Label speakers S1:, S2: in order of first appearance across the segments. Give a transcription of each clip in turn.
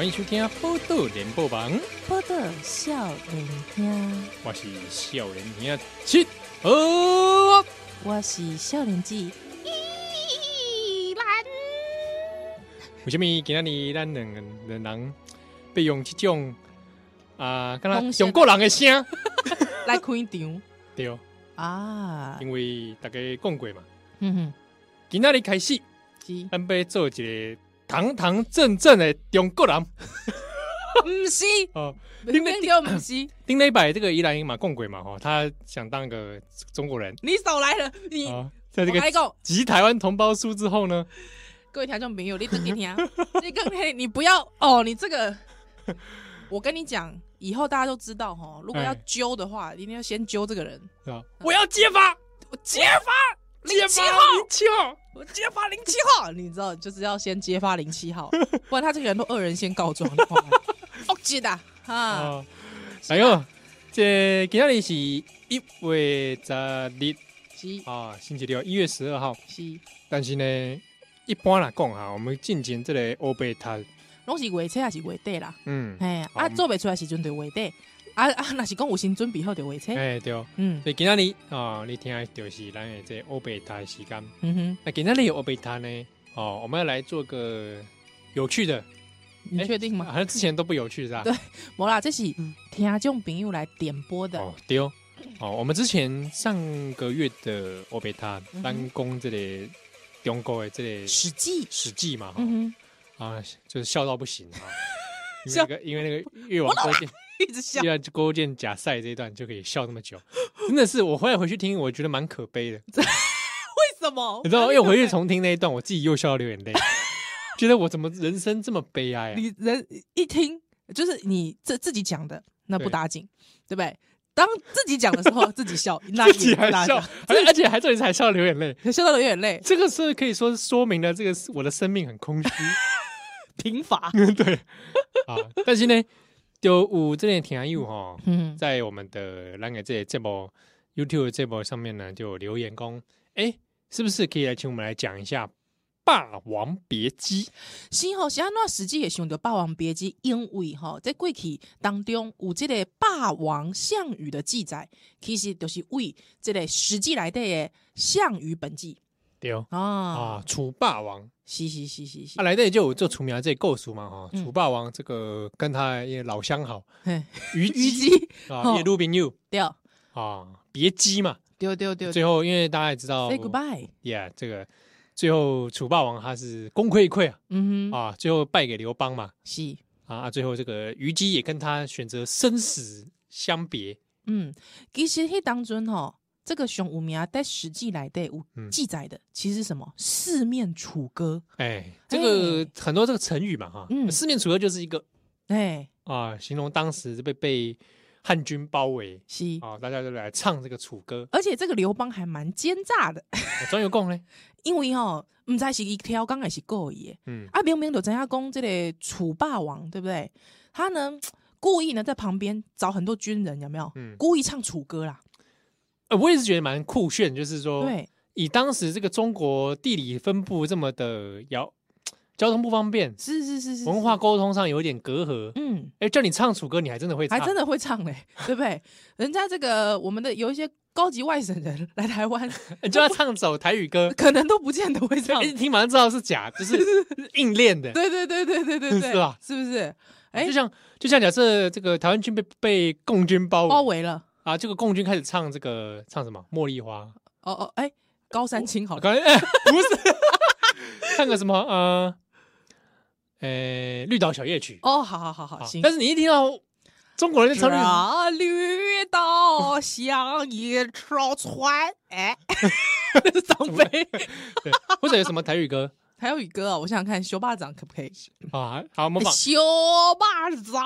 S1: 欢迎收听《报道联播网》，
S2: 报道少年兄，
S1: 我是少年兄七号，
S2: 我是少年记
S3: 依兰。
S1: 为什么今天咱两个人被用这种啊，刚刚中国人的声？
S2: 来开场？
S1: 对。
S2: 啊，
S1: 因为大家讲过嘛，
S2: 嗯哼，
S1: 今天开始，
S2: 是，
S1: 咱要做一个。堂堂正正的中国人，
S2: 不是。
S1: 哦，
S2: 顶礼就不是。
S1: 顶礼拜这个伊兰英马共鬼嘛，哈，他想当个中国人，
S2: 你少来了，你
S1: 在这个集台湾同胞书之后呢，
S2: 各位听众朋友，你等一听，你更黑你不要哦，你这个，我跟你讲，以后大家都知道哈，如果要揪的话，一定要先揪这个人，
S1: 我要揭发，
S2: 我揭发。零七号，
S1: 零七号，
S2: 我揭发零七号，你知道，就是要先揭发零七号，不然他这个人都恶人先告状的话，哦记得啊。
S1: 哎呦，这今天是一月十日，
S2: 是。
S1: 啊，星期六，一月十二号，
S2: 是。
S1: 但是呢，一般来讲哈，我们进前这个欧贝塔，
S2: 拢是月初还是月底啦？
S1: 嗯，
S2: 哎，啊，做不出来时阵就月底。啊啊！那是讲有先准备好的话车，
S1: 哎对，嗯，所以今天你啊，你听就是咱的这欧贝塔的时间，嗯哼，那今天你有欧贝塔呢？哦，我们要来做个有趣的，
S2: 你确定吗？
S1: 好像之前都不有趣是吧？
S2: 对，没啦，这是听众朋友来点播的。
S1: 哦，对哦，哦，我们之前上个月的欧贝塔单攻这里中国的这里
S2: 史记，
S1: 史记嘛，嗯，啊，就是笑到不行啊，因为那个因为那个越王勾践。
S2: 一直笑，
S1: 要勾践假赛这一段就可以笑那么久，真的是我回来回去听，我觉得蛮可悲的。为
S2: 什么？
S1: 你知道，因为回去重听那一段，我自己又笑到流眼泪，觉得我怎么人生这么悲哀啊？
S2: 你人一听就是你这自己讲的，那不打紧，对不对？当自己讲的时候自己笑，
S1: 自己还笑，而且还这里还笑到流眼泪，
S2: 笑到流眼泪。
S1: 这个是可以说说明了这个我的生命很空虚、
S2: 贫乏。
S1: 对啊，但是呢。就有这点听友哈，在我们的那个这节目 YouTube 这波上面呢，就留言讲，哎，是不是可以来请我们来讲一下《霸王别姬》？
S2: 是吼，是安怎实际也想到《霸王别姬》，因为哈，在过去当中有这个霸王项羽的记载，其实就是为这个史记来的《项羽本纪》。
S1: 对啊啊，楚霸王，
S2: 是是是是。是，
S1: 啊，来的就有这楚名这故事嘛哈，楚霸王这个跟他也老相好，虞姬。啊，也鲁宾友，
S2: 对。
S1: 啊，别姬嘛，
S2: 对对对，
S1: 最后因为大家也知道，say goodbye，yeah，这个最后楚霸王他是功亏一篑啊，嗯哼，啊，最后败给刘邦嘛，
S2: 是。
S1: 啊，最后这个虞姬也跟他选择生死相别，
S2: 嗯，其实迄当中哈。这个熊无名在《史记》来的有记载的，其实是什么？四面楚歌。
S1: 哎，这个很多这个成语嘛，哈，嗯，四面楚歌就是一个，
S2: 哎，
S1: 啊，形容当时被被汉军包围，是啊，大家就来唱这个楚歌。
S2: 而且这个刘邦还蛮奸诈的，
S1: 专有功呢，
S2: 因为哈，唔知是一条刚还是故意的，嗯，啊，明明就知影讲这个楚霸王，对不对？他呢故意呢在旁边找很多军人，有没有？嗯，故意唱楚歌啦。
S1: 呃，我也是觉得蛮酷炫，就是说，
S2: 对，
S1: 以当时这个中国地理分布这么的遥，交通不方便，
S2: 是是是是，
S1: 文化沟通上有点隔阂，嗯，哎，叫你唱楚歌，你还真的会唱，
S2: 还真的会唱嘞，对不对？人家这个我们的有一些高级外省人来台湾，
S1: 就要唱首台语歌，
S2: 可能都不见得会 唱，
S1: 一听马上知道是假，就是硬练的，
S2: 对对对对对对对，
S1: 是吧？
S2: 是不是？哎，
S1: 就像就像假设这个台湾军被被共军包
S2: 包围了。
S1: 啊，这个共军开始唱这个唱什么《茉莉花》？
S2: 哦哦，哎，高山青好，
S1: 刚才哎不是，唱个什么？呃，呃，《绿岛小夜曲》。
S2: 哦，好好好好，行。
S1: 但是你一听到中国人在唱《
S2: 绿岛小夜曲》，哎，张飞。
S1: 对，或者有什么台语歌？
S2: 台语歌啊，我想想看，《修巴掌》可不可以？
S1: 啊，好，模仿。
S2: 修巴掌。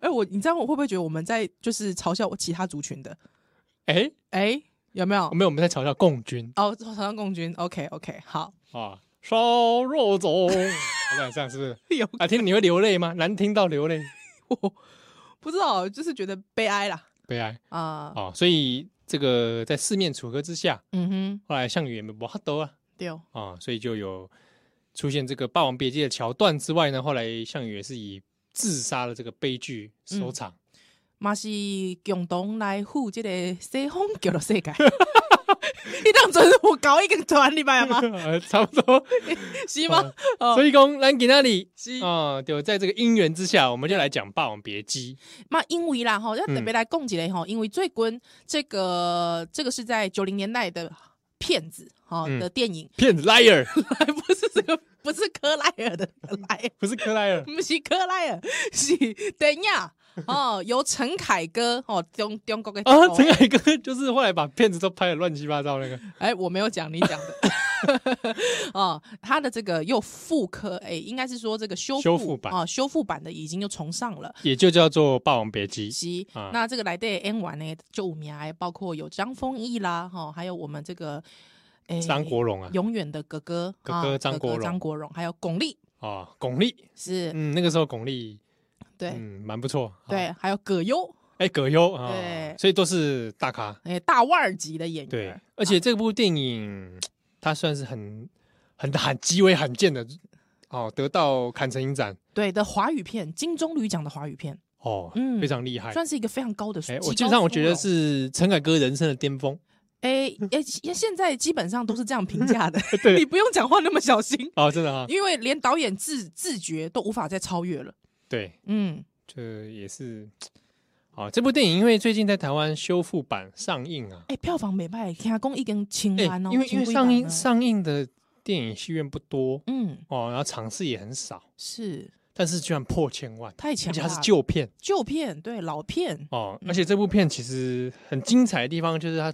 S2: 哎，我你知道我会不会觉得我们在就是嘲笑其他族群的？
S1: 哎
S2: 哎，有没有？
S1: 没有，我们在嘲笑共军。
S2: 哦，嘲笑共军。OK OK，好
S1: 啊，烧肉粽，这样是不是？有啊，听你会流泪吗？难听到流泪？
S2: 我不知道，就是觉得悲哀啦，
S1: 悲哀啊啊！所以这个在四面楚歌之下，嗯哼，后来项羽也没办法啊，对哦啊，所以就有出现这个《霸王别姬》的桥段之外呢，后来项羽也是以自杀的这个悲剧收场。
S2: 嘛、嗯、是共同来护这个西方叫做世界。你当真是我搞一个团礼拜吗？
S1: 差不多
S2: 是吗？
S1: 哦、所以讲，咱今那里啊，就在这个因缘之下，我们就来讲《霸王别姬》。
S2: 那因为啦，哈，要特别来讲一下哈，因为最近这个这个是在九零年代的片子哈的电影，
S1: 骗、嗯、子 liar，
S2: 不是这个，不是克莱尔的莱，
S1: 不是克莱尔，
S2: 不是克莱尔，是等一下。哦，由陈凯歌哦，中中国的
S1: 啊，陈凯歌就是后来把片子都拍的乱七八糟那个。
S2: 哎、欸，我没有讲，你讲的。哦，他的这个又复刻，哎、欸，应该是说这个修
S1: 修复版
S2: 啊，修复版的已经又重上了，
S1: 也就叫做《霸王别姬》。
S2: 是，那这个来对 N 完呢，就五名，包括有张丰毅啦，哈，还有我们这个哎
S1: 张国荣啊，
S2: 永远的哥哥
S1: 哥哥张国荣，
S2: 张国荣，还有巩俐。
S1: 啊，巩俐。是，嗯，那个时候巩俐。
S2: 对，
S1: 嗯，蛮不错。
S2: 对，还有葛优，
S1: 哎，葛优啊，对，所以都是大咖，
S2: 哎，大腕儿级的演员。
S1: 对，而且这部电影 它算是很、很、罕极为罕见的哦，得到坎城影展。
S2: 对的华语片金棕榈奖的华语片。
S1: 哦，嗯，非常厉害，
S2: 算是一个非常高的水平。
S1: 我基本上我觉得是陈凯歌人生的巅峰。
S2: 哎哎，现在基本上都是这样评价的，对你不用讲话那么小心
S1: 哦，真的啊，
S2: 因为连导演自自觉都无法再超越了。
S1: 对，嗯，这也是，啊，这部电影因为最近在台湾修复版上映啊，
S2: 哎，票房没卖，听讲已经清完哦，
S1: 因为因为上映上映的电影戏院不多，嗯，哦，然后场次也很少，
S2: 是，
S1: 但是居然破千万，
S2: 太强了，
S1: 而且它是旧片，
S2: 旧片，对，老片，
S1: 哦，而且这部片其实很精彩的地方就是它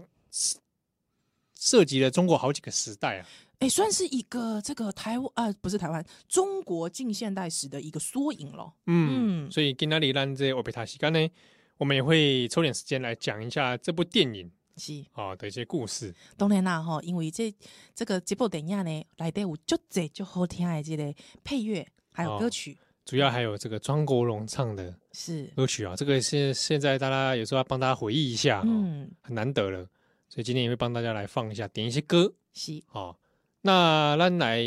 S1: 涉及了中国好几个时代啊。
S2: 哎算是一个这个台湾啊，不是台湾，中国近现代史的一个缩影了。
S1: 嗯，所以今天里兰这我被他西干呢，我们也会抽点时间来讲一下这部电影是啊的一些故事。
S2: 当然啦，哈，因为这这个这部电影呢，来的有就这就好听的这个配乐，还有歌曲，
S1: 主要还有这个张国荣唱的是歌曲啊。这个是现在大家有时候要帮大家回忆一下，嗯，很难得了，所以今天也会帮大家来放一下，点一些歌是哦。那咱来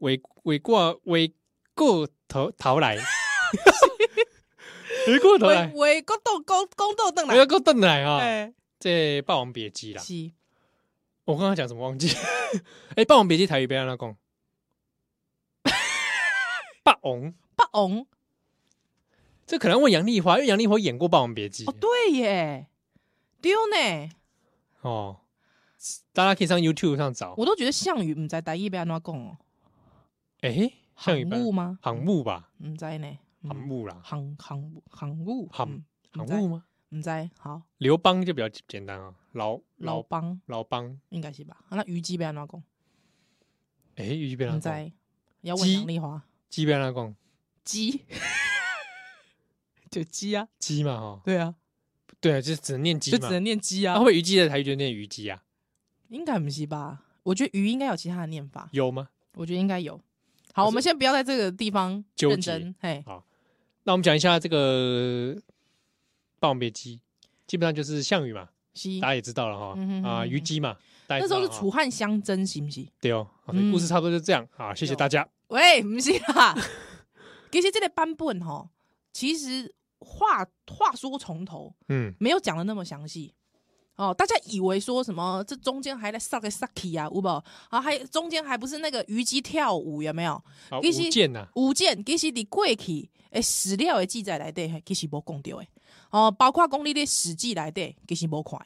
S1: 回回过回过头头来，回过头来，
S2: 回过头公公道邓来，
S1: 回过头来啊！这《霸王别姬》啦，是。我刚刚讲什么忘记？哎，《霸王别姬》台语别让他讲。霸王，
S2: 霸王，
S1: 这可能问杨丽花，因为杨丽花演过《霸王别姬》。
S2: 哦，对耶，丢呢。
S1: 哦。大家可以上 YouTube 上找，
S2: 我都觉得项羽唔在台语要安怎讲哦。
S1: 哎，项羽
S2: 航母吗？
S1: 航母吧，
S2: 唔知呢。
S1: 航母啦，
S2: 航航航母，
S1: 航航母吗？
S2: 唔知。好，
S1: 刘邦就比较简单啊，老
S2: 老邦，
S1: 老邦
S2: 应该是吧？那虞姬要安怎讲？
S1: 哎，虞姬要安怎
S2: 讲？要问杨丽花，
S1: 姬要安怎讲？
S2: 姬，就姬啊，
S1: 姬嘛哈。
S2: 对啊，
S1: 对啊，就只能念姬，
S2: 就只能念姬啊。
S1: 会不会虞姬的台语就念虞姬啊？
S2: 应该不是吧？我觉得鱼应该有其他的念法，
S1: 有吗？
S2: 我觉得应该有。好，我们先不要在这个地方认真。嘿，
S1: 好，那我们讲一下这个《霸王别姬》，基本上就是项羽嘛，大家也知道了哈。啊，虞姬嘛，
S2: 那时候是楚汉相争，行不行？
S1: 对哦，故事差不多就这样。好，谢谢大家。
S2: 喂，不是啦，其实这个版本哈，其实话话说从头，嗯，没有讲的那么详细。哦，大家以为说什么？这中间还在杀个杀气啊，有没有？啊，还中间还不是那个虞姬跳舞，有没有？
S1: 舞剑呐，
S2: 舞剑，其实你过去诶史料的记载来的，其实无讲到诶。哦，包括讲你的史记来的，其实无看。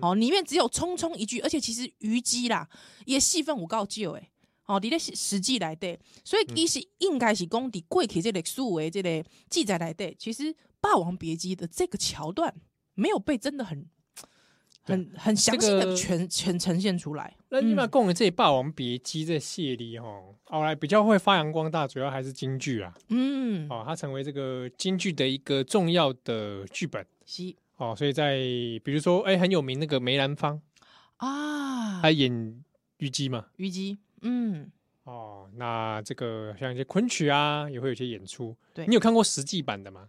S2: 哦，里面只有匆匆一句，而且其实虞姬啦也戏份有够少诶。哦，你的史记来的，所以其实应该是讲的过去这个史诶，这个记载来的，其实《霸王别姬》的这个桥段没有被真的很。很很详细的全全呈现出来。
S1: 那你们讲的这《霸王别姬》这系列哈，后来比较会发扬光大，主要还是京剧啊。嗯，哦，它成为这个京剧的一个重要的剧本。是哦，所以在比如说，哎，很有名那个梅兰芳啊，他演虞姬嘛。
S2: 虞姬，嗯，
S1: 哦，那这个像一些昆曲啊，也会有些演出。对，你有看过实际版的吗？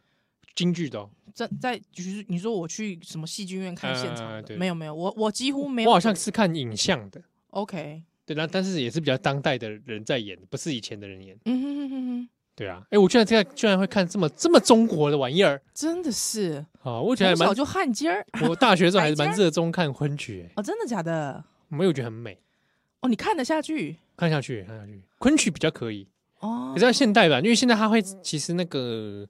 S1: 京剧的，
S2: 在在就是你说我去什么戏剧院看现场的？没有没有，我我几乎没有。
S1: 我好像是看影像的。
S2: OK，
S1: 对，那但是也是比较当代的人在演，不是以前的人演。
S2: 嗯哼哼哼哼，
S1: 对啊，哎，我居然这样居然会看这么这么中国的玩意儿，
S2: 真的是
S1: 啊！我觉得
S2: 还蛮就汉奸儿。
S1: 我大学的时候 还是蛮热衷看昆曲，
S2: 哦，真的假的？
S1: 没有觉得很美
S2: 哦，你看得下去？
S1: 看下去，看下去，昆曲比较可以
S2: 哦。
S1: 可是要现代版，因为现在它会其实那个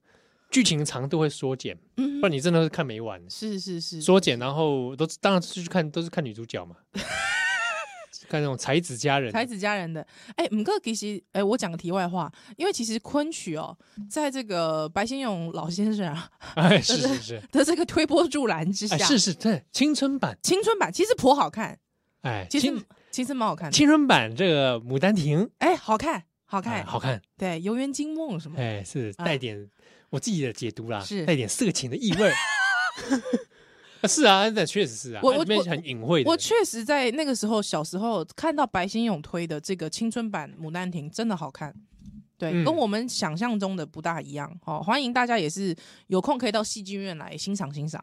S1: 剧情长度会缩减，不然你真的是看没完。
S2: 是是是，
S1: 缩减，然后都当然是去看都是看女主角嘛，看那种才子佳人，
S2: 才子佳人的。哎，五哥其实，哎，我讲个题外话，因为其实昆曲哦，在这个白先勇老先生啊，
S1: 哎，是是是
S2: 的这个推波助澜之下，
S1: 是是对青春版，
S2: 青春版其实颇好看，
S1: 哎，
S2: 其实。其实蛮好看的，
S1: 青春版这个《牡丹亭》
S2: 哎，好看，好看，
S1: 好看。
S2: 对，《游园惊梦》什么？
S1: 哎，是带点我自己的解读啦，
S2: 是
S1: 带点色情的意味。是啊，那确实是啊，
S2: 我我
S1: 很隐晦的。
S2: 我确实在那个时候小时候看到白先勇推的这个青春版《牡丹亭》，真的好看。对，跟我们想象中的不大一样。哦，欢迎大家也是有空可以到戏剧院来欣赏欣赏。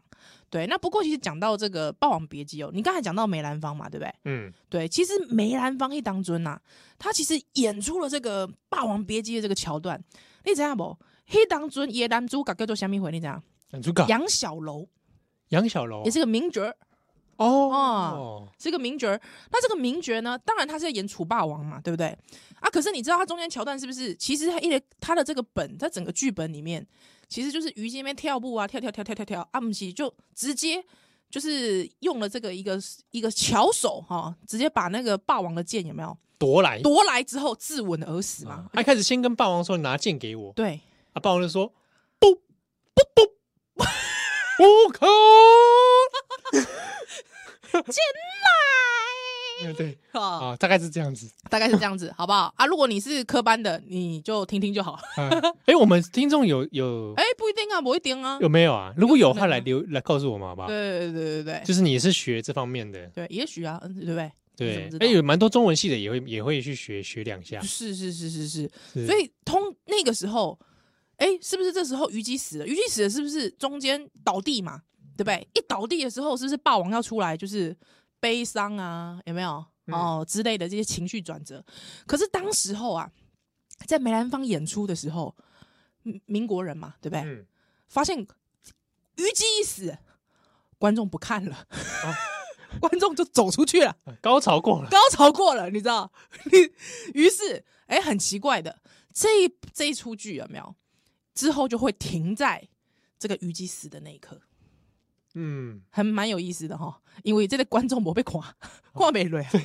S2: 对，那不过其实讲到这个《霸王别姬》哦，你刚才讲到梅兰芳嘛，对不对？嗯，对，其实梅兰芳一当尊呐，他其实演出了这个《霸王别姬》的这个桥段，你知道不？一当尊也男主角叫做虾米回？你知道？
S1: 男主角
S2: 杨小楼，
S1: 杨小楼
S2: 也是个名角。
S1: 哦哦，
S2: 是个名角儿。那这个名角呢，当然他是在演楚霸王嘛，对不对？啊，可是你知道他中间桥段是不是？其实他一他的这个本，他整个剧本里面，其实就是虞姬那边跳步啊，跳跳跳跳跳跳，阿姆西就直接就是用了这个一个一个巧手哈、直接把那个霸王的剑有没有
S1: 夺来？
S2: 夺来之后自刎而死嘛。
S1: 他、啊、开始先跟霸王说你拿剑给我，
S2: 对，
S1: 啊，霸王就说不不不，不可。
S2: 进来，
S1: 对 啊，大概是这样子，
S2: 大概是这样子，好不好啊？如果你是科班的，你就听听就好。
S1: 哎，我们听众有有，哎，
S2: 不一定啊，不一定啊，
S1: 有没有啊？如果有的话，来留来告诉我们好不好？
S2: 对对对对对，
S1: 就是你是学这方面的，
S2: 对，也许啊，对不对？
S1: 对，哎，有蛮多中文系的也会也会去学学两下，
S2: 是是是是是，所以通那个时候，哎，是不是这时候虞姬死了？虞姬死了，是不是中间倒地嘛？对不对？一倒地的时候，是不是霸王要出来，就是悲伤啊？有没有哦之类的这些情绪转折？可是当时候啊，在梅兰芳演出的时候，民国人嘛，对不对？嗯、发现虞姬一死，观众不看了，啊、观众就走出去了，
S1: 高潮过了，
S2: 高潮过了，你知道？于是，哎，很奇怪的，这一这一出剧有没有之后就会停在这个虞姬死的那一刻。嗯，还蛮有意思的哈，因为这个观众没被垮，垮没累。
S1: 对，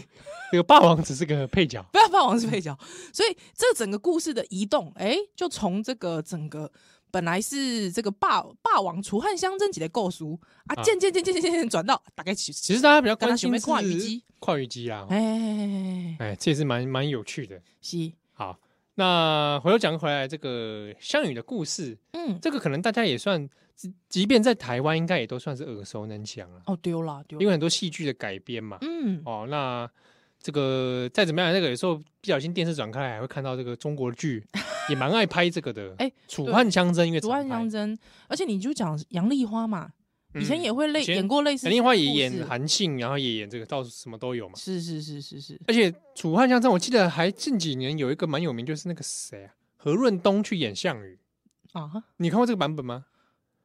S1: 这个霸王只是个配角，
S2: 不要霸王是配角，所以这整个故事的移动，哎，就从这个整个本来是这个霸霸王楚汉相争几的构图啊，渐渐渐渐渐渐转到大概其实
S1: 其实大家比较关心的是
S2: 跨虞姬，
S1: 跨虞姬啊，哎哎，这也是蛮蛮有趣的。
S2: 是，
S1: 好，那回头讲回来这个项羽的故事，嗯，这个可能大家也算。即便在台湾，应该也都算是耳熟能详了。
S2: 哦，丢了，丢了，
S1: 因为很多戏剧的改编嘛。嗯，哦，那这个再怎么样，那个有时候不小心电视转开来，还会看到这个中国剧，也蛮爱拍这个的。哎，楚汉相争，因为
S2: 楚汉相争，而且你就讲杨丽花嘛，以前也会类演过类似。
S1: 杨丽花也演韩信，然后也演这个，到什么都有嘛。
S2: 是是是是是。
S1: 而且楚汉相争，我记得还近几年有一个蛮有名，就是那个谁啊，何润东去演项羽啊。你看过这个版本吗？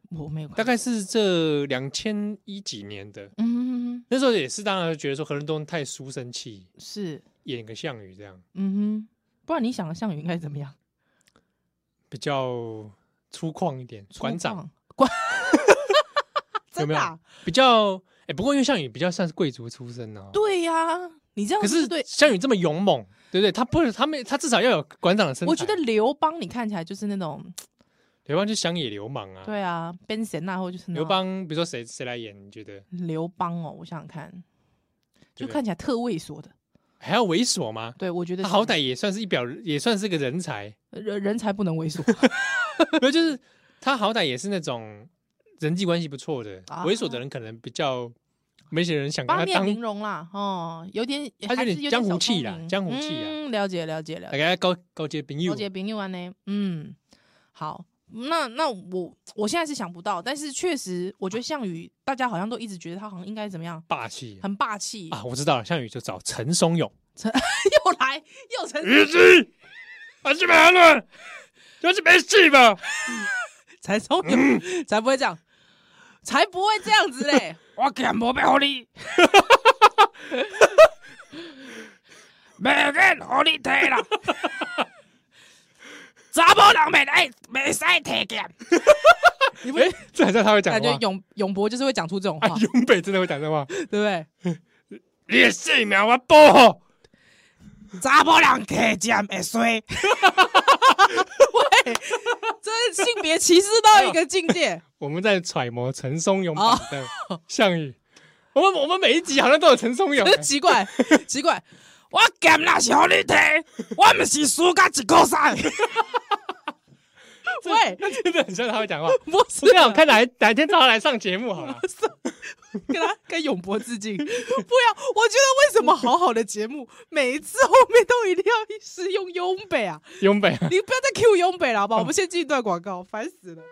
S2: 我没有，
S1: 大概是这两千一几年的，嗯哼哼，那时候也是，当然觉得说何润东太书生气，
S2: 是演
S1: 个项羽这样，
S2: 嗯哼，不然你想的项羽应该怎么样？
S1: 比较粗犷一点，馆长，
S2: 馆，
S1: 有没有？比较，哎，不过因为项羽比较算是贵族出身哦。
S2: 对呀，你这样
S1: 可是对项羽这么勇猛，对不对？他不是，他没，他至少要有馆长的身材。
S2: 我觉得刘邦你看起来就是那种。
S1: 刘邦就乡野流氓啊！
S2: 对啊，边神那或就是
S1: 刘邦，比如说谁谁来演？你觉得
S2: 刘邦哦，我想想看，就看起来特猥琐的，
S1: 还要猥琐吗？
S2: 对，我觉得
S1: 他好歹也算是一表，也算是个人才。
S2: 人人才不能猥琐，
S1: 没有，就是他好歹也是那种人际关系不错的。猥琐的人可能比较没些人想跟他当。
S2: 八面玲珑啦，哦，有点，
S1: 他有点江湖气啦，江湖气啊。
S2: 嗯，了解了解了解。
S1: 大家高高阶朋友，
S2: 高阶朋友呢？嗯，好。那那我我现在是想不到，但是确实，我觉得项羽，大家好像都一直觉得他好像应该怎么样？
S1: 霸气，
S2: 很霸气
S1: 啊！我知道了，项羽就找陈松勇。
S2: 陈 又来又成
S1: 日记，还是没安乐，就是没戏吧？
S2: 才聪明，才不会这样，才不会这样子嘞！我敢莫背好你，没人好你退了，查某人没来，没使提剑。
S1: 你不，这还是他会讲话。
S2: 感觉永永博就是会讲出这种话。
S1: 永北真的会讲这种话，
S2: 对不对？
S1: 你的性命我保护。
S2: 查某人提剑会衰。喂，这是性别歧视到一个境界。
S1: 我们在揣摩陈松勇版的项羽。我们我们每一集好像都有陈松勇，
S2: 奇怪奇怪。我干那是好你听，我们是输家一个赛。喂，
S1: 那真的很像他会讲话。
S2: 不是，
S1: 我想看哪哪天找他来上节目好了，
S2: 跟他跟永博致敬。不要，我觉得为什么好好的节目，每一次后面都一定要是用永北啊？
S1: 永北，
S2: 你不要再 Q 永北了，好不好？我们先进一段广告，烦死了。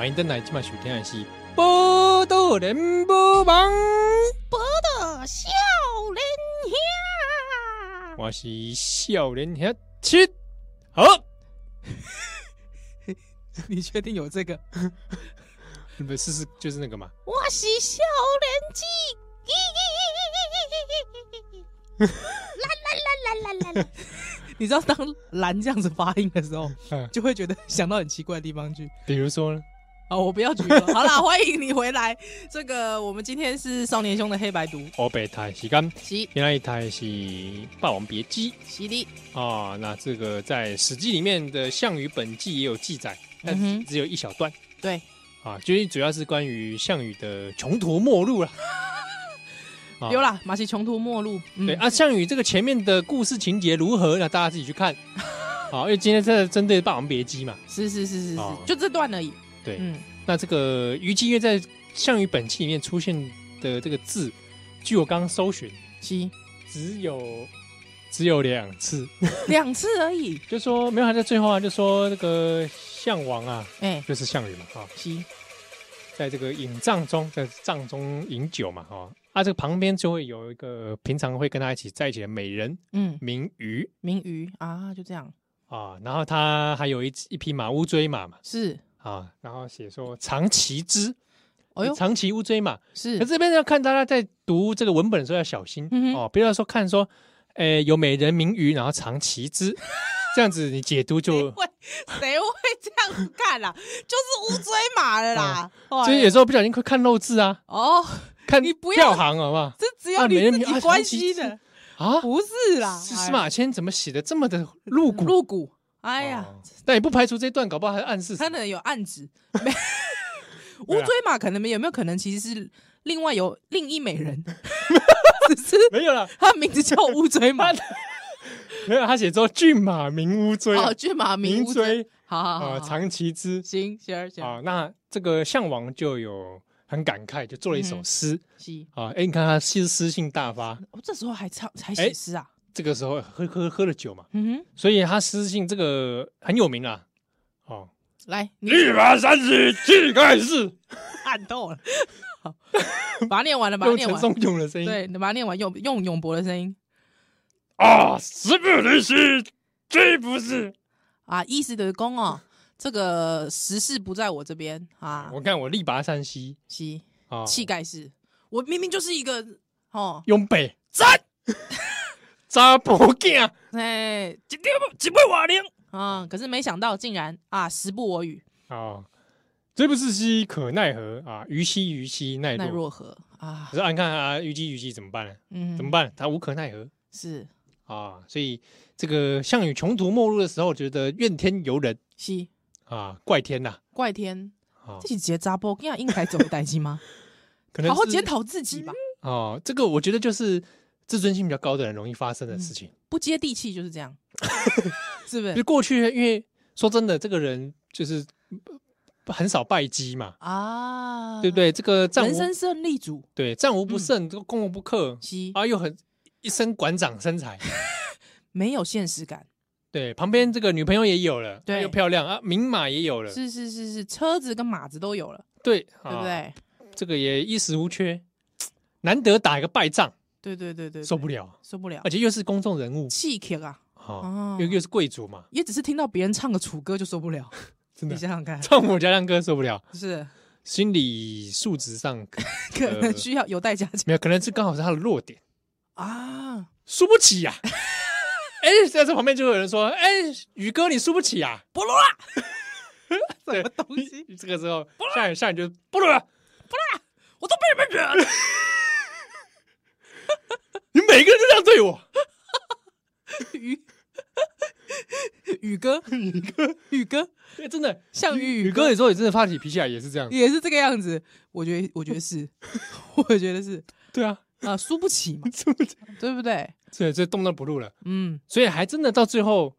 S1: 欢迎登来，今晚收听的是《
S3: 网》，少年兄，
S1: 我是少年兄七，好，
S2: 你确定有这个？
S1: 你们试试，就是那个吗？
S3: 我是少年鸡，啦啦啦啦啦啦！
S2: 你知道当蓝这样子发音的时候，就会觉得想到很奇怪的地方去，
S1: 比如说呢？
S2: 哦，我不要举了。好啦，欢迎你回来。这个我们今天是少年兄的黑白读。
S1: 哦北台时间，
S2: 是
S1: 原来一台是《霸王别姬》，
S2: 是的。
S1: 啊，那这个在《史记》里面的《项羽本纪》也有记载，但只有一小段。
S2: 对，
S1: 啊，就是主要是关于项羽的穷途末路了。
S2: 有啦，马戏穷途末路。
S1: 对啊，项羽这个前面的故事情节如何？那大家自己去看。好，因为今天这针对《霸王别姬》嘛，
S2: 是是是是是，就这段而已。
S1: 对，嗯，那这个虞姬因在《项羽本纪》里面出现的这个字，据我刚刚搜寻，
S2: 七
S1: 只有只有两次，
S2: 两次而已。
S1: 就说没有，还在最后啊，就说那个项王啊，哎、欸，就是项羽嘛，哈，
S2: 七，
S1: 在这个饮帐中，在帐中饮酒嘛，哈，啊，这个旁边就会有一个平常会跟他一起在一起的美人，嗯，名虞，
S2: 名虞啊，就这样。
S1: 啊，然后他还有一一匹马乌騅马嘛，
S2: 是。
S1: 啊，然后写说长骑之，
S2: 哦哟，
S1: 长骑乌騅马
S2: 是。
S1: 可这边要看大家在读这个文本的时候要小心、嗯、哦，不要说看说，诶有美人名鱼，然后长骑之，这样子你解读就
S2: 会谁会这样子看啦？就是乌騅马了啦，
S1: 哦、所以有时候不小心会看漏字啊。
S2: 哦，
S1: 看
S2: 你不要
S1: 行好不好？
S2: 这只有你自己关系的啊，不是啦。
S1: 司马迁怎么写的这么的露骨？
S2: 露骨。哎呀，
S1: 但也不排除这段搞不好还暗示，
S2: 他可能有暗指。没，乌锥马可能没有没有可能，其实是另外有另一美人，只是
S1: 没有了，
S2: 他名字叫乌锥马，
S1: 没有他写作骏马名乌锥
S2: 哦，骏马名乌锥，好好好，
S1: 啊，长其之，
S2: 行行行。
S1: 啊，那这个项王就有很感慨，就做了一首诗，
S2: 是。
S1: 啊，哎，你看他诗诗性大发，
S2: 我，这时候还唱还写诗啊，
S1: 这个时候喝喝喝了酒嘛，
S2: 嗯哼，
S1: 所以他私信这个很有名啊，哦。
S2: 来，
S1: 一马三十气盖世，
S2: 看透了。好，把它念完了，把它念完。
S1: 用陈松勇的声音，
S2: 对，你把它念完，用用永博的声音。
S1: 啊，时不离兮，追不是。
S2: 啊，意思的是讲哦，这个时势不在我这边啊。
S1: 我看我力拔山兮，
S2: 兮啊，气盖世。我明明就是一个哦，
S1: 雍北
S2: 战
S1: 查甫囝，
S2: 哎，
S1: 一点一杯瓦零。
S2: 啊、嗯！可是没想到，竟然啊，时不我与
S1: 啊，骐不是兮，可奈何啊？虞兮虞兮，奈
S2: 奈若何啊？
S1: 可是你看啊，虞姬虞姬怎么办呢？嗯，怎么办？他无可奈何。
S2: 是
S1: 啊，所以这个项羽穷途末路的时候，觉得怨天尤人，
S2: 是
S1: 啊，怪天呐、啊，
S2: 怪天啊！这是结扎波，这样应该走代机吗？可能好好检讨自己吧。
S1: 哦、啊，这个我觉得就是自尊心比较高的人容易发生的事情，嗯、
S2: 不接地气就是这样。是不是？
S1: 就过去，因为说真的，这个人就是很少败绩嘛，啊，对不对？这个战无
S2: 人生胜利组，
S1: 对，战无不胜，这个攻无不克，啊，又很一身馆长身材，
S2: 没有现实感。
S1: 对，旁边这个女朋友也有了，对，又漂亮啊，名马也有了，
S2: 是是是是，车子跟马子都有了，
S1: 对，
S2: 对不对？
S1: 这个也衣食无缺，难得打一个败仗，
S2: 对对对对，
S1: 受不了，
S2: 受不了，
S1: 而且又是公众人物，
S2: 气客啊。
S1: 哦，又又是贵族嘛，
S2: 也只是听到别人唱个楚歌就受不了，
S1: 真的。
S2: 你想想看，
S1: 唱我家亮歌受不了，
S2: 是。
S1: 心理素质上
S2: 可能需要有待加强。
S1: 没有，可能是刚好是他的弱点。
S2: 啊，输
S1: 不起呀。哎，在这旁边就会有人说：“哎，宇哥，你输不起呀，不录了。”
S2: 什么东西？
S1: 这个时候，下雨下雨就不录了，
S2: 不录了，我都被你们惹了。
S1: 你每个人都这样对我。
S2: 宇 宇哥，
S1: 宇哥，宇哥，真的，
S2: 项羽
S1: 宇哥，你说你真的发起脾气来也是这样，
S2: 也是这个样子。我觉得，我觉得是，我觉得是，
S1: 对啊，
S2: 啊，输不起嘛，输不起，对不对？
S1: 对，所以动都不录了，嗯，所以还真的到最后，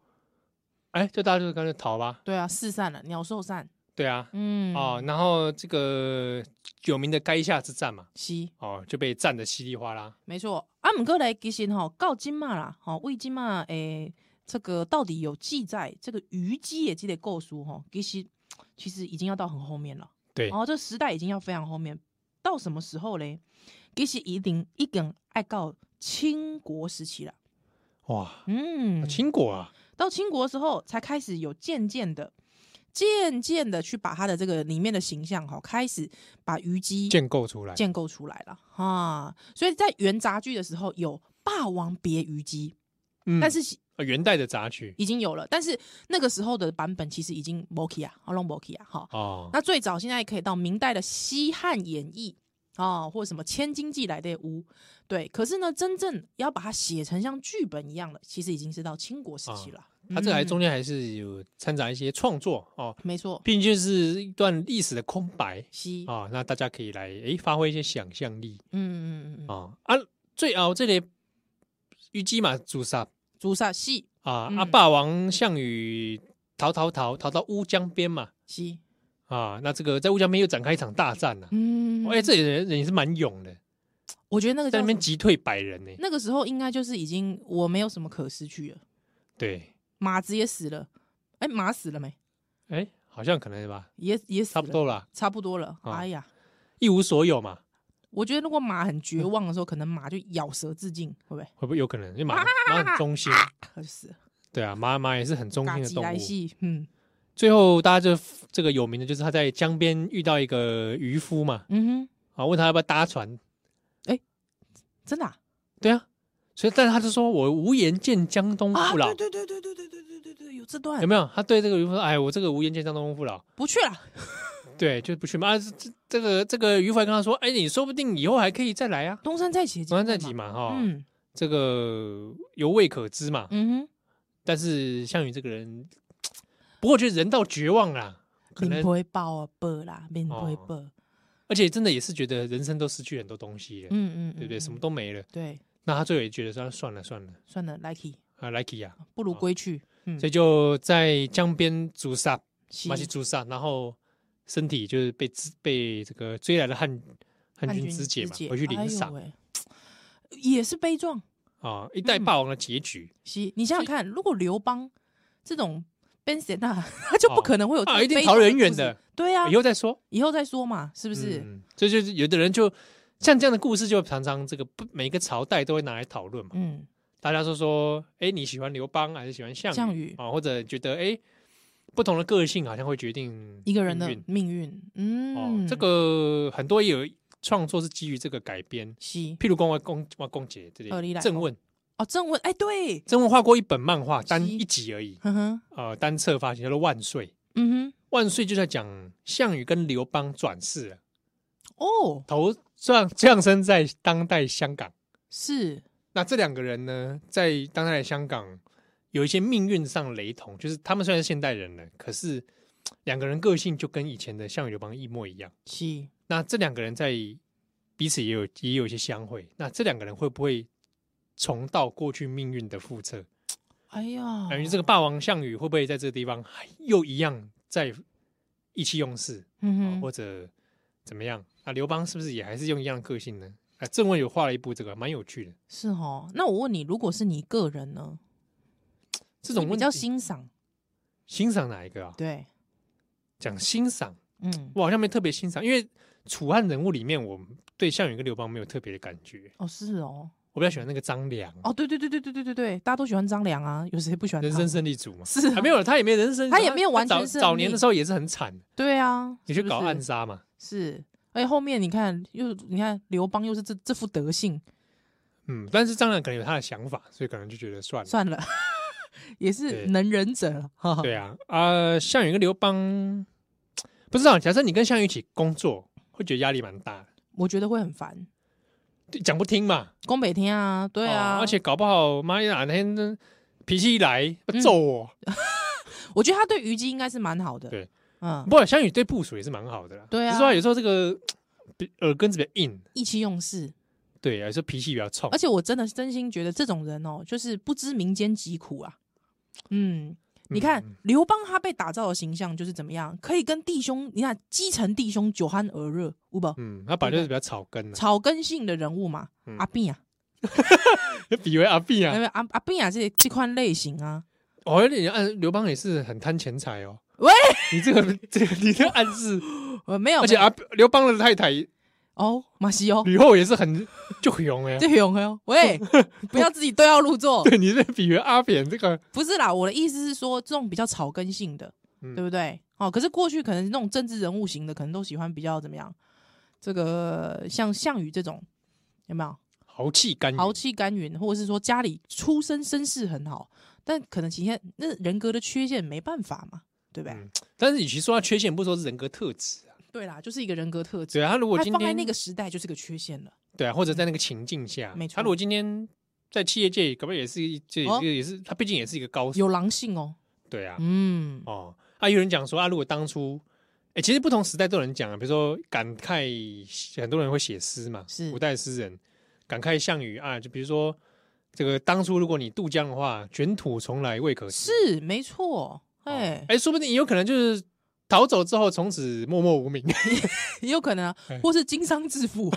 S1: 哎，就大家就干脆逃吧。
S2: 对啊，四散了，鸟兽散。
S1: 对啊，嗯，哦，然后这个有名的垓下之战嘛，
S2: 是，
S1: 哦，就被战的稀里哗啦。
S2: 没错，啊，不过来其实吼，到今嘛啦，吼，为今嘛，诶，这个到底有记载这个虞姬的这个故事吼，其实其实已经要到很后面了。
S1: 对，
S2: 然后这时代已经要非常后面，到什么时候嘞？其实一定一定爱告清国时期了。
S1: 哇，嗯，清国啊，
S2: 到清国的时候才开始有渐渐的。渐渐的去把他的这个里面的形象哈，开始把虞姬
S1: 建构出来，
S2: 建构出来了啊！所以在元杂剧的时候有《霸王别虞姬》，嗯，但是
S1: 元代的杂剧
S2: 已经有了，但是那个时候的版本其实已经没去啊，好 long 没去啊，哈哦。那最早现在可以到明代的《西汉演义》啊，或者什么《千金记》来的屋，对。可是呢，真正要把它写成像剧本一样的，其实已经是到清国时期了。
S1: 他这还中间还是有掺杂一些创作哦，
S2: 没错，
S1: 毕竟就是一段历史的空白，啊，那大家可以来诶发挥一些想象力，嗯嗯嗯啊啊，最后这里虞姬嘛，诛杀。
S2: 诛杀戏
S1: 啊，啊霸王项羽逃逃逃逃到乌江边嘛，
S2: 是。
S1: 啊，那这个在乌江边又展开一场大战呢，嗯，哎，这里人人也是蛮勇的，
S2: 我觉得那个
S1: 在那边击退百人呢，
S2: 那个时候应该就是已经我没有什么可失去了，
S1: 对。
S2: 马子也死了，哎，马死了没？
S1: 哎，好像可能是吧，
S2: 也也死了，
S1: 差不多了，
S2: 差不多了。哎呀，
S1: 一无所有嘛。
S2: 我觉得如果马很绝望的时候，可能马就咬舌自尽，会不会？
S1: 会不会有可能？因为马马很忠心，
S2: 是。
S1: 对啊，马马也是很忠心的动物。
S2: 嗯。
S1: 最后大家就这个有名的就是他在江边遇到一个渔夫嘛，嗯哼，啊，问他要不要搭船？
S2: 哎，真的？
S1: 对啊。所以，但是他就说：“我无颜见江东父老。”
S2: 对对对对对对对对对，有这段
S1: 有没有？他对这个渔夫说：“哎，我这个无颜见江东父老，
S2: 不去了。”
S1: 对，就不去嘛。啊这这个这个渔夫还跟他说：“哎，你说不定以后还可以再来啊，
S2: 东山再起，
S1: 东山再起嘛，哈。嗯，这个犹未可知嘛。嗯哼。但是项羽这个人，不过觉得人到绝望啊，可能
S2: 不会报啊，报啦，面不会爆。
S1: 而且真的也是觉得人生都失去很多东西了，
S2: 嗯嗯，
S1: 对不对？什么都没了。
S2: 对，
S1: 那他最后也觉得说算了算了
S2: 算了，Likey
S1: 啊，Likey 呀，
S2: 不如归去。
S1: 所以就在江边驻扎，马西驻扎，然后身体就是被被这个追来的汉汉军肢解嘛，回去领赏，
S2: 也是悲壮
S1: 啊！一代霸王的结局。
S2: 是，你想想看，如果刘邦这种。Ben s 那他就不可能会有
S1: 啊，一定逃得远远的。
S2: 对啊，
S1: 以后再说，
S2: 以后再说嘛，是不是？
S1: 所以就是有的人就像这样的故事，就常常这个不每个朝代都会拿来讨论嘛。嗯，大家说说，哎，你喜欢刘邦还是喜欢项项羽。啊？或者觉得哎，不同的个性好像会决定
S2: 一个人的命运。嗯，
S1: 这个很多也有创作是基于这个改编。是，譬如讲我公我公姐这里正问。
S2: 哦，正问，哎，对，
S1: 郑问画过一本漫画，单一集而已，嗯哼，呃，单册发行叫做《万岁》，嗯哼，《万岁》就在讲项羽跟刘邦转世了，哦，头降降生在当代香港，
S2: 是，
S1: 那这两个人呢，在当代香港有一些命运上雷同，就是他们虽然是现代人了，可是两个人个性就跟以前的项羽、刘邦一模一样，是，那这两个人在彼此也有也有一些相会，那这两个人会不会？重蹈过去命运的覆辙，哎呀，感觉这个霸王项羽会不会在这个地方又一样在意气用事，嗯哼，或者怎么样？啊，刘邦是不是也还是用一样的个性呢？啊，正文有画了一部这个蛮有趣的，
S2: 是哦。那我问你，如果是你个人呢？
S1: 这种问题
S2: 比较欣赏，
S1: 欣赏哪一个啊？
S2: 对，
S1: 讲欣赏，嗯，我好像没特别欣赏，因为楚汉人物里面，我对项羽跟刘邦没有特别的感觉。
S2: 哦，是哦。
S1: 我比较喜欢那个张良
S2: 哦，对对对对对对对对，大家都喜欢张良啊，有谁不喜欢？
S1: 人生胜利组嘛，
S2: 是
S1: 还没有他也没人生，
S2: 他也没有完全
S1: 早年的时候也是很惨，
S2: 对啊，
S1: 你去搞暗杀嘛，
S2: 是，而且后面你看又你看刘邦又是这这副德性，
S1: 嗯，但是张良可能有他的想法，所以可能就觉得算了。
S2: 算了，也是能忍者，
S1: 对啊啊，项羽跟刘邦不知道，假设你跟项羽一起工作，会觉得压力蛮大的，
S2: 我觉得会很烦。
S1: 讲不听嘛，
S2: 宫北听啊，对啊，
S1: 而且搞不好妈呀，哪天脾气一来揍我。
S2: 我觉得他对虞姬应该是蛮好的，
S1: 对，嗯，不过项羽对部署也是蛮好的啦，
S2: 对啊，
S1: 只是说有时候这个耳根子比较硬，
S2: 意气用事，
S1: 对，有时候脾气比较冲，
S2: 而且我真的真心觉得这种人哦，就是不知民间疾苦啊，嗯。你看刘邦他被打造的形象就是怎么样？可以跟弟兄，你看基层弟兄酒酣耳热，有无？
S1: 嗯，他本来就是比较草根，
S2: 草根性的人物嘛。阿扁啊，
S1: 比为阿扁啊，
S2: 阿阿扁啊，这这款类型啊。
S1: 哦，你按刘邦也是很贪钱财哦。
S2: 喂，
S1: 你这个这个你这暗示，
S2: 我没有。
S1: 而且阿刘邦的太太。
S2: 哦，马西哦
S1: 吕后也是很就勇哎，
S2: 就勇哎，喂，不要自己对号入座。
S1: 对，你这比喻阿扁这个
S2: 不是啦，我的意思是说，这种比较草根性的，嗯、对不对？哦，可是过去可能那种政治人物型的，可能都喜欢比较怎么样？这个像项羽这种有没有
S1: 豪气干
S2: 豪气干云，或者是说家里出身身世很好，但可能今天那人格的缺陷没办法嘛，对不对？嗯、
S1: 但是与其说他缺陷，不说是人格特质
S2: 啊。对啦，就是一个人格特质。
S1: 对啊，他如果今天
S2: 放在那个时代，就是个缺陷了。
S1: 对啊，或者在那个情境下，
S2: 没错。
S1: 他如果今天在企业界，可不可以也是这个也是他毕竟也是一个高手，
S2: 有狼性哦。
S1: 对啊，嗯哦，啊，有人讲说啊，如果当初，哎，其实不同时代都有人讲啊，比如说感慨，很多人会写诗嘛，是古代诗人感慨项羽啊，就比如说这个当初如果你渡江的话，卷土重来未可知，
S2: 是没错，哎
S1: 哎，说不定有可能就是。逃走之后，从此默默无名，
S2: 也有可能啊，或是经商致富，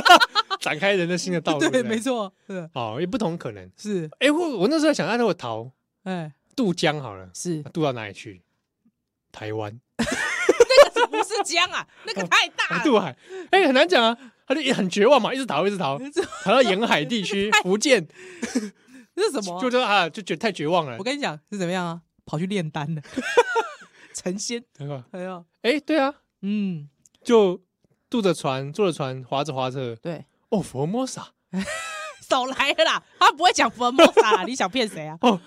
S1: 展开人的新的道路。
S2: 对，没错，是
S1: 哦，也不同可能
S2: 是。
S1: 哎，我我那时候想，那如果逃，哎，渡江好了，
S2: 是
S1: 渡到哪里去？台湾？
S2: 那个不是江啊，那个太大了。
S1: 渡海，哎，很难讲啊，他就也很绝望嘛，一直逃，一直逃，逃到沿海地区，福建。
S2: 这是什么？
S1: 就说啊，就觉得太绝望了。
S2: 我跟你讲是怎么样啊？跑去炼丹了。成仙，
S1: 对吧？还有，哎，对啊，嗯，就渡着船，坐着船，划着划着，
S2: 对，
S1: 哦，佛摩萨，
S2: 少来了啦，他不会讲佛摩萨啦，你想骗谁啊？哦，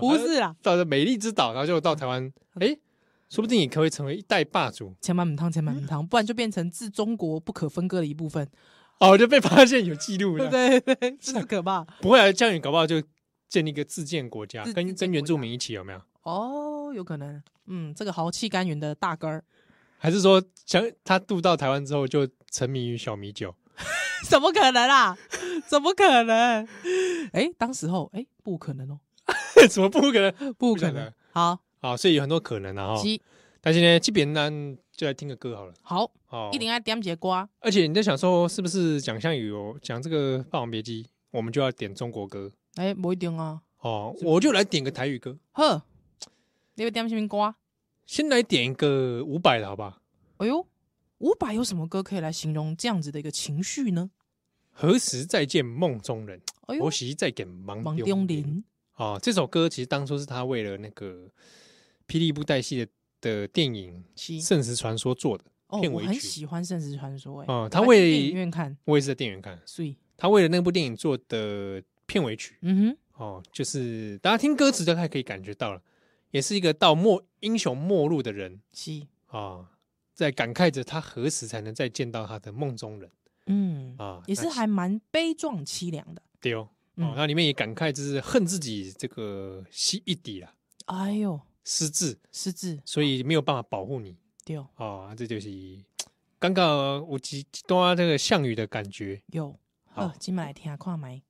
S2: 不是啦，
S1: 到了美丽之岛，然后就到台湾，哎，说不定也可以成为一代霸主。
S2: 千万母汤，千万母汤，不然就变成自中国不可分割的一部分。
S1: 哦，就被发现有记录了，
S2: 对对，真是可怕。
S1: 不会啊，项羽搞不好就建立一个自建国家，跟跟原住民一起，有没有？哦。
S2: 哦，有可能，嗯，这个豪气干云的大哥儿，
S1: 还是说，想他渡到台湾之后就沉迷于小米酒？
S2: 怎么可能啊？怎么可能？哎、欸，当时候，哎、欸，不可能哦，
S1: 怎么不可能？
S2: 不可能。好，
S1: 好，所以有很多可能啊。哈。但是呢，这边呢，就来听个歌好了。
S2: 好，哦，一定要点一首歌。
S1: 而且你在想说，是不是讲项羽哦，讲这个《霸王别姬》，我们就要点中国歌？
S2: 哎、欸，不一定啊。
S1: 哦，我就来点个台语歌。
S2: 呵，你要点什么歌？
S1: 先来点一个伍佰的好不好？
S2: 哎呦，伍佰有什么歌可以来形容这样子的一个情绪呢？
S1: 何时再见梦中人？
S2: 哎呦，
S1: 何时再见梦中人？啊、哦，这首歌其实当初是他为了那个霹雳布袋戏的。的电影《圣石传说》做的片尾曲，
S2: 哦、我很喜欢《圣石传说》哎，
S1: 哦，他为电
S2: 影院看，
S1: 我也是在电影院看，
S2: 所以
S1: 他为了那部电影做的片尾曲，
S2: 嗯哼，
S1: 哦，就是大家听歌词就还可以感觉到了，也是一个到末英雄末路的人，
S2: 是
S1: 啊、哦，在感慨着他何时才能再见到他的梦中人，
S2: 嗯啊，
S1: 哦、
S2: 也是还蛮悲壮凄凉的，
S1: 对哦，哦，那、嗯、里面也感慨就是恨自己这个惜一底了，
S2: 哎呦。
S1: 失智，
S2: 失智，
S1: 所以没有办法保护你。
S2: 对哦，
S1: 啊，这就是刚刚我几段这个项羽的感觉。
S2: 有，好，今麦来听下看麦。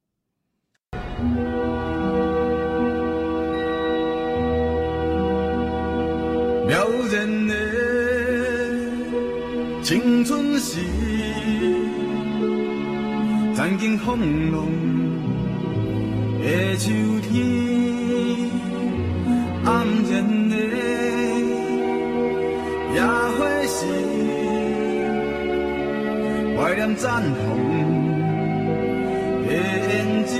S4: 撩人的青春时，曾经风浪的秋天。暗然的野花时，怀念绽放的胭脂，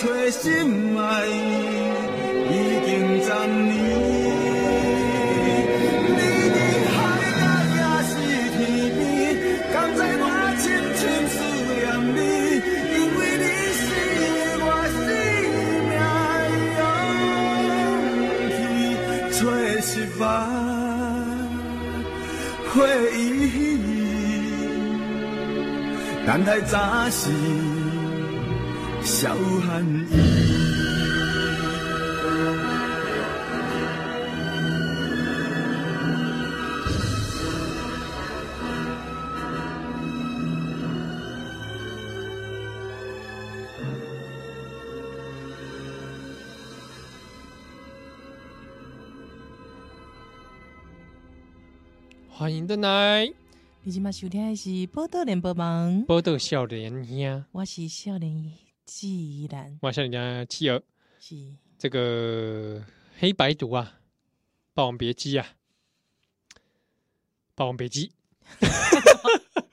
S4: 找心爱已经十年。回忆，等待早时，笑含意。
S1: 欢迎登来！
S2: 你今麦收听的是《宝岛联播网》，
S1: 宝岛少年兄，
S2: 我是少年纪兰，
S1: 我像人家妻儿，
S2: 是
S1: 这个黑白毒啊，《霸王别姬》啊，《霸王别姬》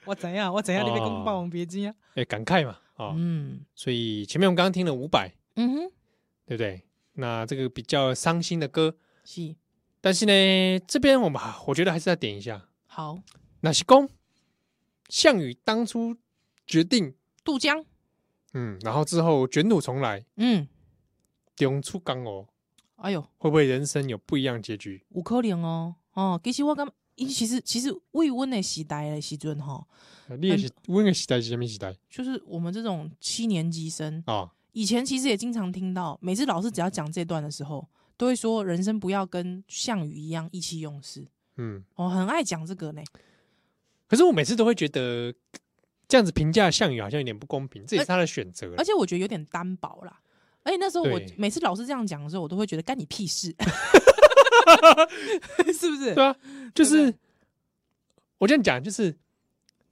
S2: 我怎样？我怎样？你别讲《霸王别姬》啊？
S1: 哎、欸，感慨嘛，啊、哦，嗯，所以前面我们刚刚听了五百，
S2: 嗯哼，
S1: 对不对？那这个比较伤心的歌
S2: 是。
S1: 但是呢，这边我们我觉得还是要点一下。
S2: 好，
S1: 那是公项羽当初决定
S2: 渡江，
S1: 嗯，然后之后卷土重来，
S2: 嗯，
S1: 中出江哦。
S2: 哎呦，
S1: 会不会人生有不一样结局？
S2: 有可能哦。哦，其实我感，其实其实未温的时代的时阵哈，
S1: 你也是温的时代是什么时代？
S2: 就是我们这种七年级生
S1: 啊，哦、
S2: 以前其实也经常听到，每次老师只要讲这段的时候。都会说人生不要跟项羽一样意气用事，
S1: 嗯，
S2: 我很爱讲这个呢。
S1: 可是我每次都会觉得这样子评价项羽好像有点不公平，这也是他的选择。
S2: 而且我觉得有点单薄啦。而且那时候我每次老师这样讲的时候，我都会觉得干你屁事，是不是？
S1: 对啊，就是我这样讲，就是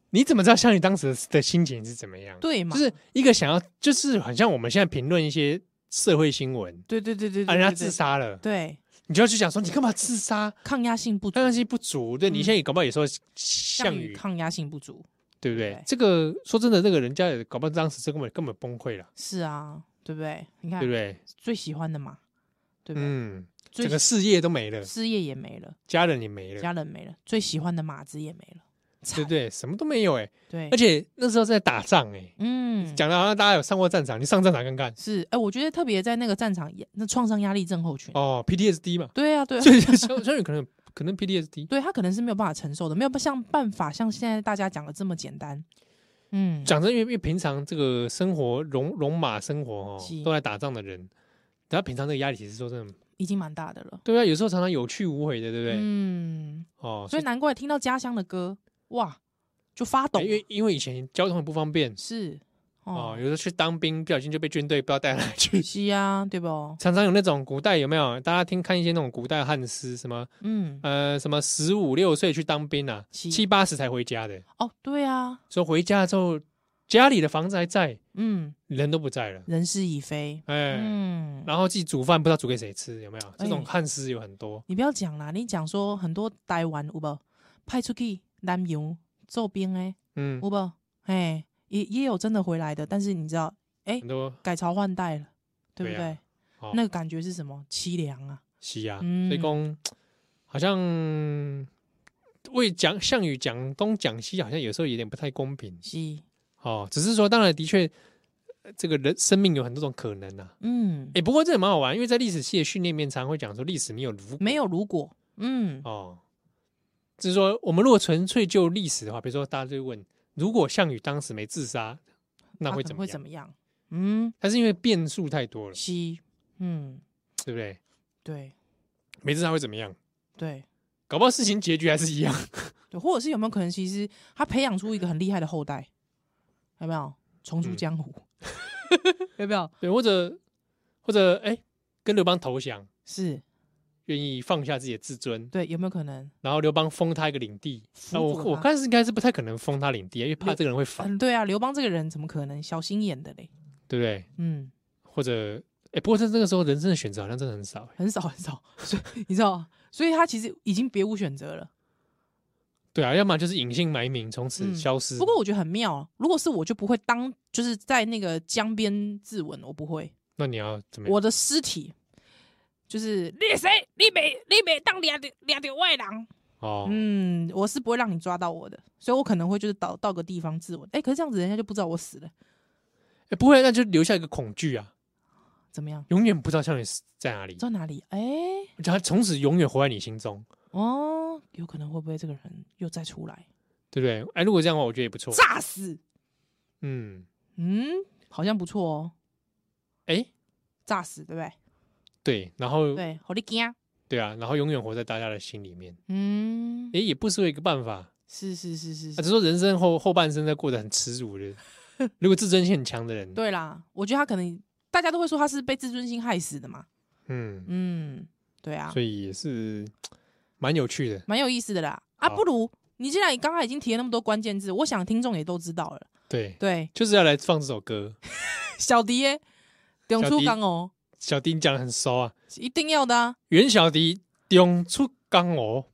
S1: 你怎么知道项羽当时的心情是怎么样？
S2: 对嘛？
S1: 就是一个想要，就是很像我们现在评论一些。社会新闻，
S2: 对对对对，
S1: 啊，人家自杀了，
S2: 对，
S1: 你就要去讲说，你干嘛自杀？
S2: 抗压性不足，
S1: 抗压性不足，对，你现在也搞不好也说项羽
S2: 抗压性不足，
S1: 对不对？这个说真的，那个人家也搞不好当时这根本根本崩溃了。
S2: 是啊，对不对？你看，
S1: 对不对？
S2: 最喜欢的嘛，对不对？
S1: 嗯，整个事业都没了，
S2: 事业也没了，
S1: 家人也没了，
S2: 家人没了，最喜欢的马子也没了。
S1: 对对，什么都没有哎。
S2: 对，
S1: 而且那时候在打仗哎。
S2: 嗯，讲
S1: 的好像大家有上过战场，你上战场看看。
S2: 是，哎，我觉得特别在那个战场，那创伤压力症候群
S1: 哦，PTSD 嘛。
S2: 对啊，对啊。
S1: 所以项项羽可能可能 PTSD，
S2: 对他可能是没有办法承受的，没有像办法像现在大家讲的这么简单。嗯，
S1: 讲真，因为因为平常这个生活戎戎马生活哦，都在打仗的人，他平常这个压力其实说真的，
S2: 已经蛮大的了。
S1: 对啊，有时候常常有去无回的，对不对？
S2: 嗯，
S1: 哦，
S2: 所以难怪听到家乡的歌，哇，就发抖。
S1: 因为因为以前交通很不方便
S2: 是
S1: 哦，
S2: 哦
S1: 有，时候去当兵，不小心就被军队不知道带哪去。
S2: 是啊，对不？
S1: 常常有那种古代有没有？大家听看一些那种古代汉诗，什么
S2: 嗯，
S1: 呃什么十五六岁去当兵啊，七八十才回家的。
S2: 哦，对啊，
S1: 说回家之后，家里的房子还在，
S2: 嗯，
S1: 人都不在了。
S2: 人事已非。
S1: 哎，
S2: 嗯，
S1: 然后自己煮饭不知道煮给谁吃，有没有？这种
S2: 哎
S1: 汉诗有很多。
S2: 你不要讲啦，你讲说很多台湾有无派出去南洋做兵诶，
S1: 嗯，
S2: 有无？哎，也也有真的回来的，但是你知道
S1: 很多
S2: 改朝换代了，对不
S1: 对
S2: 对？
S1: 哦
S2: 那个感觉是什么？凄凉啊！
S1: 是啊，
S2: 嗯
S1: 所以讲好像为讲项羽讲东讲西，好像有时候有点不太公平。
S2: 是，
S1: 哦，只是说，当然的确，呃这个人生命有很多种可能啊。
S2: 嗯，
S1: 哎，不过这也蛮好玩，因为在历史系的训练里面，常会讲说历史没有如果
S2: 没有如果，嗯，
S1: 哦，就是说我们如果纯粹就历史的话，比如说大家就会问，如果项羽当时没自杀，那
S2: 会
S1: 会怎么样？
S2: 怎么样？嗯，
S1: 他是因为变数太多了，
S2: 是，嗯，
S1: 对不对？
S2: 对
S1: 没自杀会怎么样？
S2: 对
S1: 搞不好事情结局还是一样。
S2: 对，或者是有没有可能，其实他培养出一个很厉害的后代，有没有重出
S1: 嗯
S2: 江湖？有没有？
S1: 对，或者或者哎，跟刘邦投降，
S2: 是
S1: 愿意放下自己的自尊，
S2: 对，有没有可能？
S1: 然后刘邦封他一个领地。那我我看是应该是不太可能封他领地，因为怕这个人会反，
S2: 嗯，对啊，刘邦这个人怎么可能小心眼的嘞？
S1: 对不对？
S2: 嗯，
S1: 或者哎，不过在这个时候，人生的选择好像真的很少。
S2: 很少很少，所以你知道吗，所以他其实已经别无选择了。
S1: 对啊，要么就是隐姓埋名，从此
S2: 嗯
S1: 消失。
S2: 不过我觉得很妙，如果是我就不会当，就是在那个江边自刎，我不会，
S1: 那你要怎么样？
S2: 我的尸体就是
S3: 你谁？你没你没当掠着掠着外人？
S1: 哦，
S2: 嗯，我是不会让你抓到我的，所以我可能会就是到到个地方自刎。哎、可是这样子人家就不知道我死了，
S1: 哎，不会，那就留下一个恐惧啊，
S2: 怎么样？
S1: 永远不知道项羽死在哪里，
S2: 在哪里？哎、
S1: 而且他从此永远活在你心中，
S2: 哦，有可能会不会这个人又再出来
S1: 对不对？哎，如果这样的话，我觉得也不错。
S2: 炸死？
S1: 嗯，
S2: 嗯，好像不错哦，
S1: 哎，
S2: 炸死对不对？
S1: 对，然后
S2: 对，好你惊，
S1: 对啊，然后永远活在大家的心里面，
S2: 嗯，
S1: 哎，也不失为一个办法。
S2: 是是是是
S1: 啊，
S2: 是
S1: 只是说人生后后半生在过得很耻辱的，如果自尊心很强的人，
S2: 对啦，我觉得他可能大家都会说他是被自尊心害死的嘛。
S1: 嗯，
S2: 嗯，对啊
S1: 所，以也是蛮有趣的。
S2: 蛮有意思的啦。啊，不如你既然你刚才已经提了那么多关键字，我想听众也都知道了。
S1: 对，
S2: 对，
S1: 就是要来放这首歌。
S2: 小迪耶，中出刚哦，
S1: 小迪你讲的很熟啊，
S2: 是一定要的啊。
S1: 袁小迪中出江哦。